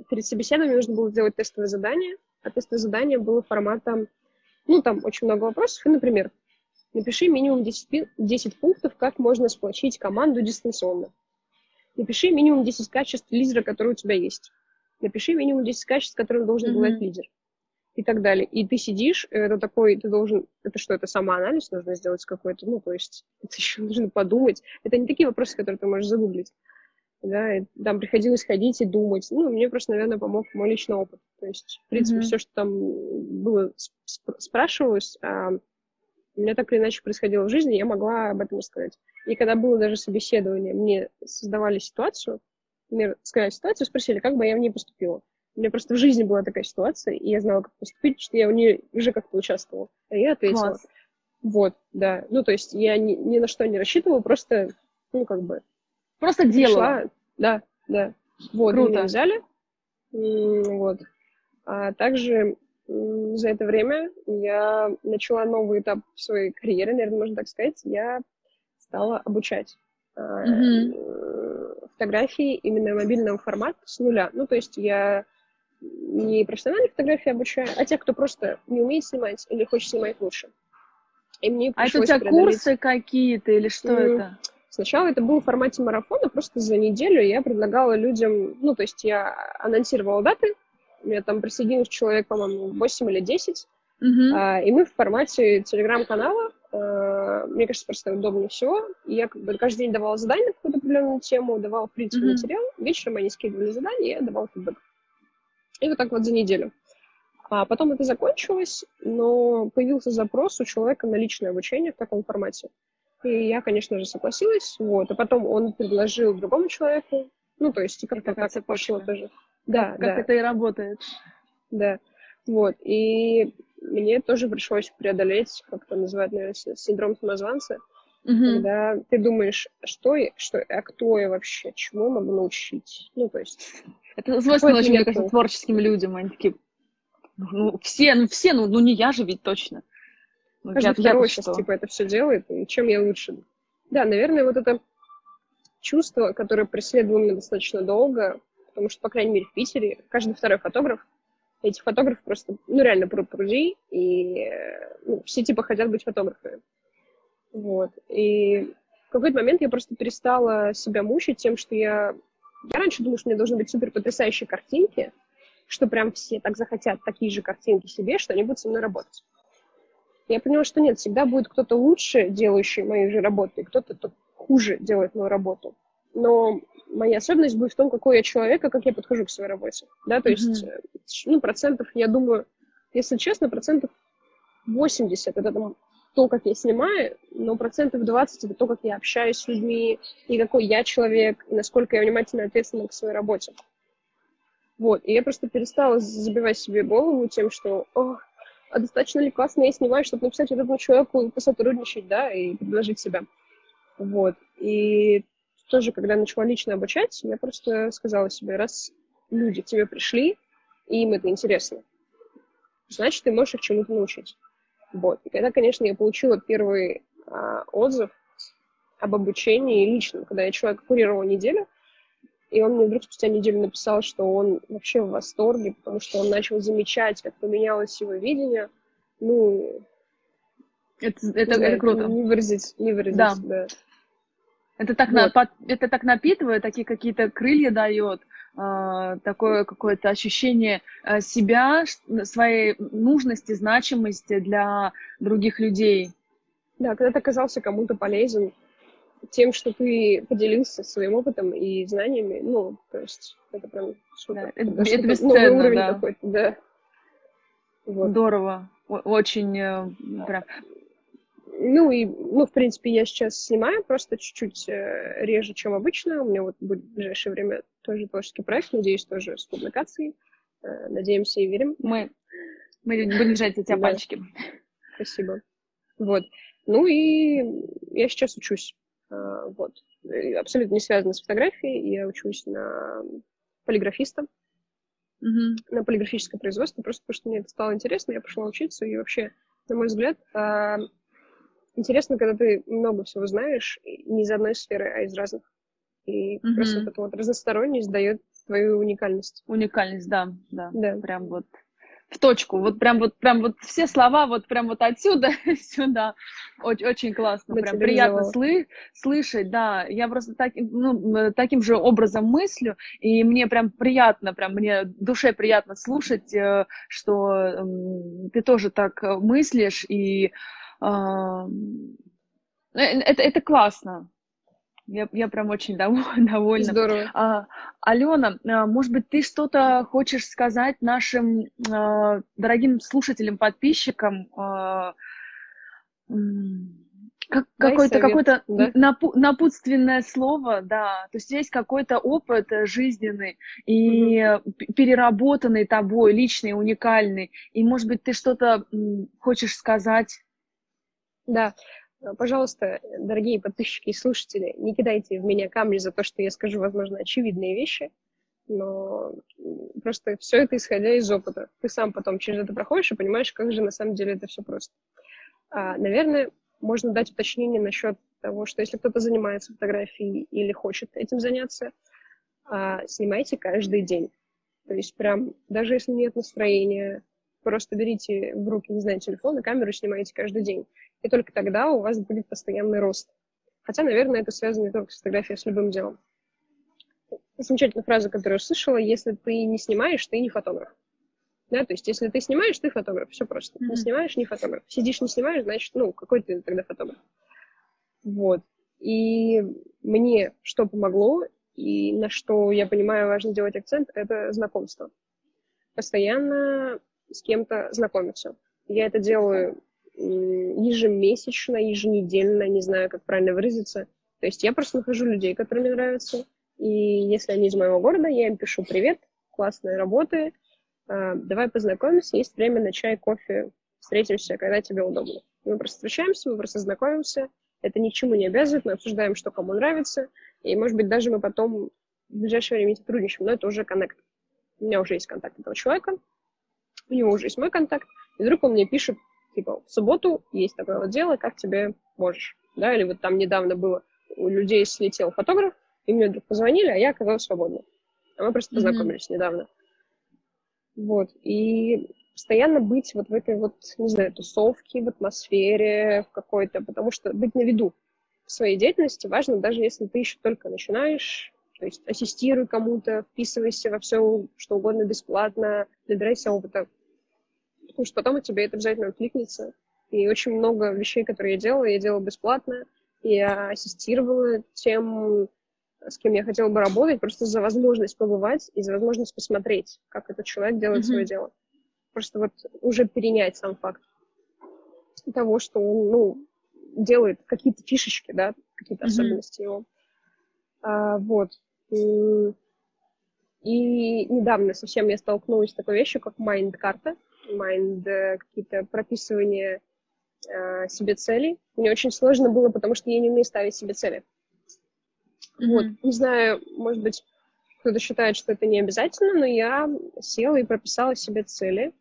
перед собеседованием нужно было сделать тестовое задание, а тестовое задание было форматом, ну, там очень много вопросов, и, например, напиши минимум 10, 10 пунктов, как можно сплочить команду дистанционно. Напиши минимум 10 качеств лидера, которые у тебя есть. Напиши минимум 10 качеств, которым должен mm-hmm. обладать лидер. И так далее. И ты сидишь, это такой, ты должен, это что, это самоанализ нужно сделать какой-то, ну, то есть это еще нужно подумать. Это не такие вопросы, которые ты можешь загуглить да, и там приходилось ходить и думать. Ну, мне просто, наверное, помог мой личный опыт. То есть, в принципе, mm-hmm. все, что там было, сп- спрашивалось, а, у меня так или иначе происходило в жизни, я могла об этом рассказать. И когда было даже собеседование, мне создавали ситуацию, мне сказали ситуацию, спросили, как бы я в ней поступила. У меня просто в жизни была такая ситуация, и я знала, как поступить, что я в ней уже как-то участвовала. А я ответила. Класс. Вот, да. Ну, то есть я ни, ни на что не рассчитывала, просто, ну, как бы, Просто делала. Да, да. Вот, Круто. меня взяли. Вот. А также за это время я начала новый этап своей карьеры, наверное, можно так сказать. Я стала обучать mm-hmm. фотографии именно мобильного формата с нуля. Ну, то есть я не профессиональные фотографии обучаю, а тех, кто просто не умеет снимать или хочет снимать лучше. И мне а это у тебя преодолеть... курсы какие-то или что mm-hmm. это? Сначала это было в формате марафона, просто за неделю я предлагала людям, ну, то есть я анонсировала даты, у меня там присоединилось человек, по-моему, 8 или 10, uh-huh. а, и мы в формате телеграм-канала, а, мне кажется, просто удобнее всего, и я как бы каждый день давала задание на какую-то определенную тему, давала, в принципе, uh-huh. материал, вечером они скидывали задание, и я давала фидбэк. И вот так вот за неделю. А потом это закончилось, но появился запрос у человека на личное обучение в таком формате. И я, конечно же, согласилась. Вот. А потом он предложил другому человеку, Ну, то есть, как-то так пошло тоже. Да, как да. это и работает. Да. Вот. И мне тоже пришлось преодолеть, как это называют, наверное, синдром самозванца, Мгм. когда ты думаешь, что я, что, а кто я вообще, чему могу научить? Ну, то есть, Это свойственно очень, мне кажется, творческим людям. Они такие, ну, все, ну, все, ну, ну не я же ведь точно. Ну, каждый я- второй я-то сейчас, что? типа, это все делает, и чем я лучше? Да, наверное, вот это чувство, которое преследовало меня достаточно долго, потому что, по крайней мере, в Питере каждый второй фотограф, эти фотографы просто, ну, реально пруд пруди, и э, ну, все, типа, хотят быть фотографами. Вот. И в какой-то момент я просто перестала себя мучить тем, что я... Я раньше думала, что у меня должны быть супер потрясающие картинки, что прям все так захотят такие же картинки себе, что они будут со мной работать. Я поняла, что нет, всегда будет кто-то лучше, делающий мою же работу, и кто-то кто хуже делает мою работу. Но моя особенность будет в том, какой я человек, и как я подхожу к своей работе. Да, то есть, Мгм. э, ну, процентов, я думаю, если честно, процентов 80 это там то, как я снимаю, но процентов 20 это то, как я общаюсь с людьми, и какой я человек, и насколько я внимательно ответственна к своей работе. Вот, и я просто перестала забивать себе голову тем, что, о, а достаточно ли классно я снимаю, чтобы написать этому человеку, посотрудничать, да, и предложить себя. Вот, и тоже, когда начала лично обучать, я просто сказала себе, раз люди к тебе пришли, и им это интересно, значит, ты можешь их чему-то научить. Вот. И когда, конечно, я получила первый а, отзыв об обучении лично, когда я человека курировала неделю, и он мне вдруг спустя неделю написал, что он вообще в восторге, потому что он начал замечать, как поменялось его видение. Ну, Это, это, знаю, это круто. Не выразить, не выразить, Да. да. Это так, Вот. на- это так напитывает, такие какие-то крылья дает, такое какое-то ощущение а, себя, своей нужности, значимости для других людей. Да, когда ты оказался кому-то полезен тем, что ты поделился своим опытом и знаниями, ну, то есть это прям супер. Да, это- бесценно, новый уровень да. какой-то, да. Вот. Здорово. Очень э, прям. Ну и, ну, в принципе, я сейчас снимаю просто чуть-чуть э, реже, чем обычно. У меня вот будет в ближайшее время тоже творческий проект, надеюсь, тоже с публикацией. Э, надеемся и верим. Мы, мы будем жать за тебя пальчики. Спасибо. Вот. Ну и я сейчас учусь. А, Вот. Абсолютно не связано с фотографией. Я учусь на полиграфиста, Мгм. на полиграфическое производство, просто потому что мне это стало интересно, я пошла учиться, и вообще, на мой взгляд, а, интересно, когда ты много всего знаешь, не из одной сферы, а из разных. И Мгм. просто вот эта вот разносторонность дает твою уникальность. Уникальность, да, да. Да. Прям вот в точку. Вот прям вот прям вот все слова вот прям вот отсюда сюда. Очень, очень классно. Прям приятно слы- слышать, да. Я просто так, ну, таким же образом мыслю, и мне прям приятно, прям мне душе приятно слушать, э, что ты тоже так э, мыслишь, и это, это классно. Я, я прям очень дов- довольна. Здорово. А, Алена, а, может быть, ты что-то хочешь сказать нашим а, дорогим слушателям, подписчикам? м, как- какое-то какое-то да? напу- напутственное слово, да. То есть есть какой-то опыт э, жизненный и э, п- переработанный тобой, личный, уникальный. И, может быть, ты что-то хочешь сказать? Да. А, Пожалуйста, дорогие подписчики и слушатели, не кидайте в меня камни за то, что я скажу, возможно, очевидные вещи, но просто все это исходя из опыта. Ты сам потом через это проходишь и понимаешь, как же на самом деле это все просто. А, наверное, можно дать уточнение насчет того, что если кто-то занимается фотографией или хочет этим заняться, а, снимайте каждый день. То есть прям, даже если нет настроения, просто берите в руки, не знаю, телефон и камеру снимайте каждый день. И только тогда у вас будет постоянный рост. Хотя, наверное, это связано не только с фотографией, а с любым делом. Замечательная фраза, которую я услышала, если ты не снимаешь, ты не фотограф. Да, то есть, если ты снимаешь, ты фотограф, все просто. Не Мгм. снимаешь, не фотограф. Сидишь, не снимаешь, значит, ну, какой ты тогда фотограф. Вот. И мне что помогло, и на что, я понимаю, важно делать акцент, это знакомство. Постоянно с кем-то знакомиться. Я это делаю ежемесячно, еженедельно, не знаю, как правильно выразиться. То есть я просто нахожу людей, которые мне нравятся, И если они из моего города, я им пишу «Привет, классные работы, э, давай познакомимся, есть время на чай, кофе, встретимся, когда тебе удобно». Мы просто встречаемся, мы просто знакомимся, это ни к чему не обязывает, мы обсуждаем, что кому нравится, и, может быть, даже мы потом в ближайшее время сотрудничаем, но это уже коннект. У меня уже есть контакт этого человека, у него уже есть мой контакт, и вдруг он мне пишет, типа, в субботу есть такое вот дело, как тебе можешь, да, или вот там недавно было, у людей слетел фотограф, и мне вдруг позвонили, а я оказалась свободна. А мы просто познакомились mm-hmm. недавно. Вот, и постоянно быть вот в этой вот, не знаю, тусовке, в атмосфере в какой-то, потому что быть на виду в своей деятельности важно, даже если ты еще только начинаешь, то есть ассистируй кому-то, вписывайся во все, что угодно бесплатно, набирайся опыта, потому что потом у тебя это обязательно откликнется. И очень много вещей, которые я делала, я делала бесплатно, я ассистировала тем, с кем я хотела бы работать, просто за возможность побывать и за возможность посмотреть, как этот человек делает mm-hmm. свое дело. Просто вот уже перенять сам факт того, что он, ну, делает какие-то фишечки, да, какие-то mm-hmm. особенности его. А, вот. И, и недавно совсем я столкнулась с такой вещью, как майнд-карта, майнд, э, какие-то прописывания э, себе целей. Мне очень сложно было, потому что я не умею ставить себе цели. Mm-hmm. Вот, не знаю, может быть, кто-то считает, что это не обязательно, но я села и прописала себе цели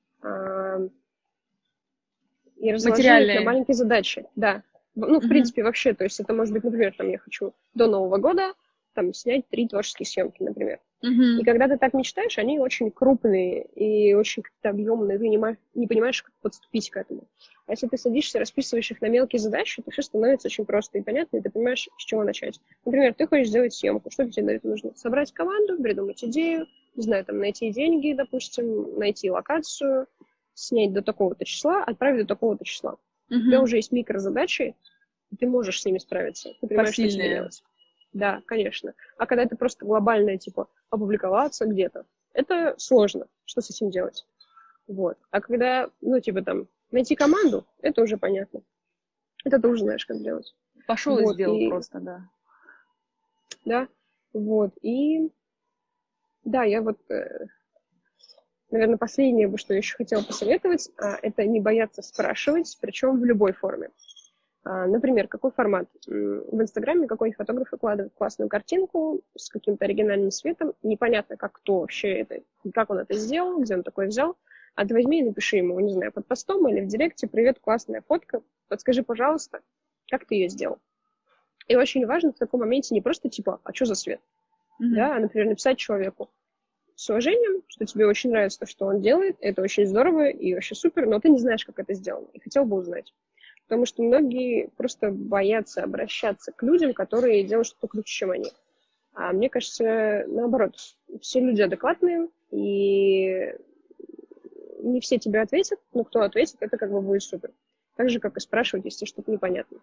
и разложила их на маленькие задачи. Да. Ну, в mm-hmm. принципе, вообще, то есть это может быть, например, там я хочу до Нового года там снять три творческие съемки, например. Mm-hmm. И когда ты так мечтаешь, они очень крупные и очень как-то объемные, ты не, не понимаешь, как подступить к этому. А если ты садишься, расписываешь их на мелкие задачи, то все становится очень просто и понятно, и ты понимаешь, с чего начать. Например, ты хочешь сделать съемку, что тебе для этого нужно? Собрать команду, придумать идею, не знаю, там, найти деньги, допустим, найти локацию, снять до такого-то числа, отправить до такого-то числа. Угу. У тебя уже есть микрозадачи, и ты можешь с ними справиться. Ты понимаешь, что тебе делать. Да, конечно. А когда это просто глобальное, типа, опубликоваться где-то, это сложно. Что с этим делать? Вот. А когда, ну, типа, там, найти команду, это уже понятно. Это ты уже знаешь, как делать. Пошел вот, и сделал и... просто, да. Да, вот. И да, я вот, э, наверное, последнее, что я еще хотела посоветовать, а, это не бояться спрашивать, причем в любой форме. А, например, какой формат? В Инстаграме какой фотограф выкладывает классную картинку с каким-то оригинальным светом, непонятно, как кто вообще это, как он это сделал, где он такой взял, а ты возьми и напиши ему, не знаю, под постом или в директе, привет, классная фотка, подскажи, пожалуйста, как ты ее сделал. И очень важно в таком моменте не просто типа, а что за свет? mm-hmm. да, а, например, написать человеку с уважением, что тебе очень нравится то, что он делает, это очень здорово и вообще супер, но ты не знаешь, как это сделано, и хотел бы узнать. Потому что многие просто боятся обращаться к людям, которые делают что-то круче, чем они. А мне кажется, наоборот, все люди адекватные, и не все тебе ответят, но кто ответит, это как бы будет супер. Так же, как и спрашивать, если что-то непонятно.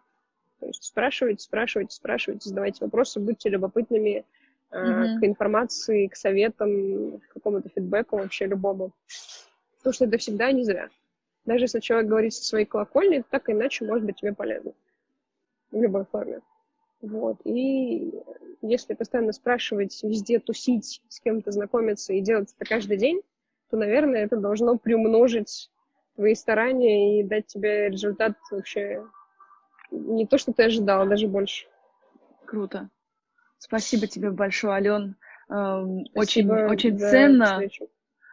То есть спрашивайте, спрашивайте, спрашивайте, задавайте вопросы, будьте любопытными, mm-hmm. к информации, к советам, к какому-то фидбэку вообще любому. Потому что это всегда не зря. Даже если человек говорит со своей колокольни, так или иначе может быть тебе полезно. В любой форме. Вот. И если постоянно спрашивать, везде тусить, с кем-то знакомиться и делать это каждый день, то, наверное, это должно приумножить твои старания и дать тебе результат вообще не то, что ты ожидала, даже больше. Круто. Спасибо тебе большое, Ален. Эм, очень, очень ценно. Встречу.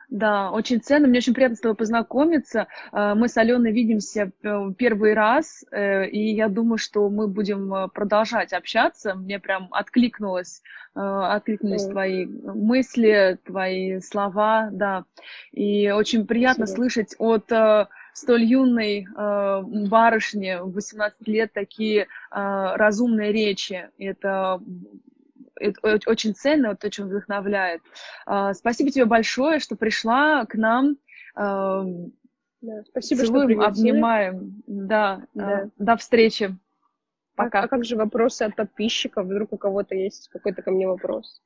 Да, очень ценно. Мне очень приятно с тобой познакомиться. Э, мы с Аленой видимся первый раз, э, и я думаю, что мы будем э, продолжать общаться. Мне прям откликнулось, откликнулись mm. твои мысли, твои слова, да. И очень приятно Спасибо. слышать от столь юной барышни в 18 лет такие разумные речи. Это это очень ценно, вот очень вдохновляет. А, спасибо тебе большое, что пришла к нам. Да, спасибо, Целуем, что обнимаем. Да, да. А, до встречи. Пока. А, а как же вопросы от подписчиков? Вдруг у кого-то есть какой-то ко мне вопрос?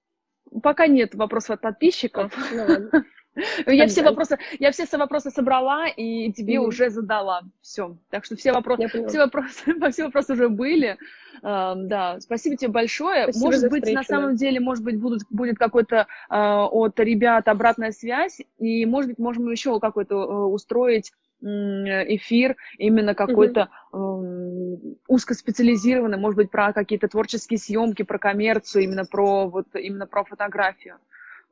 Пока нет вопросов от подписчиков. Ну, ладно. Я все вопросы, я все вопросы собрала и тебе mm-hmm. уже задала. Все. Так что все вопросы, все вопросы, все вопросы уже были. Uh, да, спасибо тебе большое. Спасибо может быть, встречу, на самом да. деле, может быть, будут, будет какой-то uh, от ребят обратная связь, и, может быть, можем еще какой-то uh, устроить эфир именно какой-то mm-hmm. узкоспециализированный, может быть, про какие-то творческие съемки, про коммерцию, именно про вот именно про фотографию.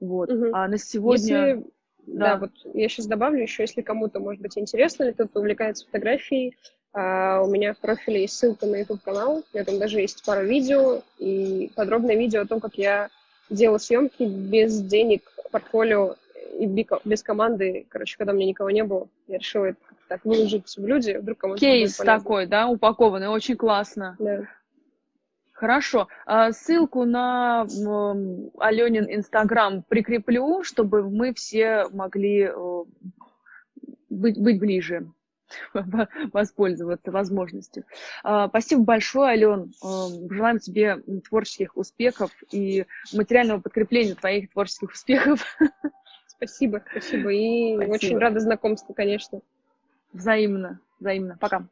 Вот. Mm-hmm. А на сегодня. Если... Да. да, вот я сейчас добавлю еще, если кому-то, может быть, интересно, или кто-то увлекается фотографией, а, у меня в профиле есть ссылка на YouTube канал, у меня там даже есть пара видео и подробное видео о том, как я делала съемки без денег, портфолио и без команды, короче, когда у меня никого не было, я решила это так выложить в люди, вдруг кому-то Кейс такой, да, упакованный, очень классно. Да. Хорошо. А ссылку на Аленин Инстаграм прикреплю, чтобы мы все могли э, быть, быть ближе воспользоваться возможностью. А, спасибо большое, Ален. Э, желаем тебе творческих успехов и материального подкрепления твоих творческих успехов. Спасибо, спасибо. И спасибо. очень рада знакомству, конечно. Взаимно, взаимно. Пока.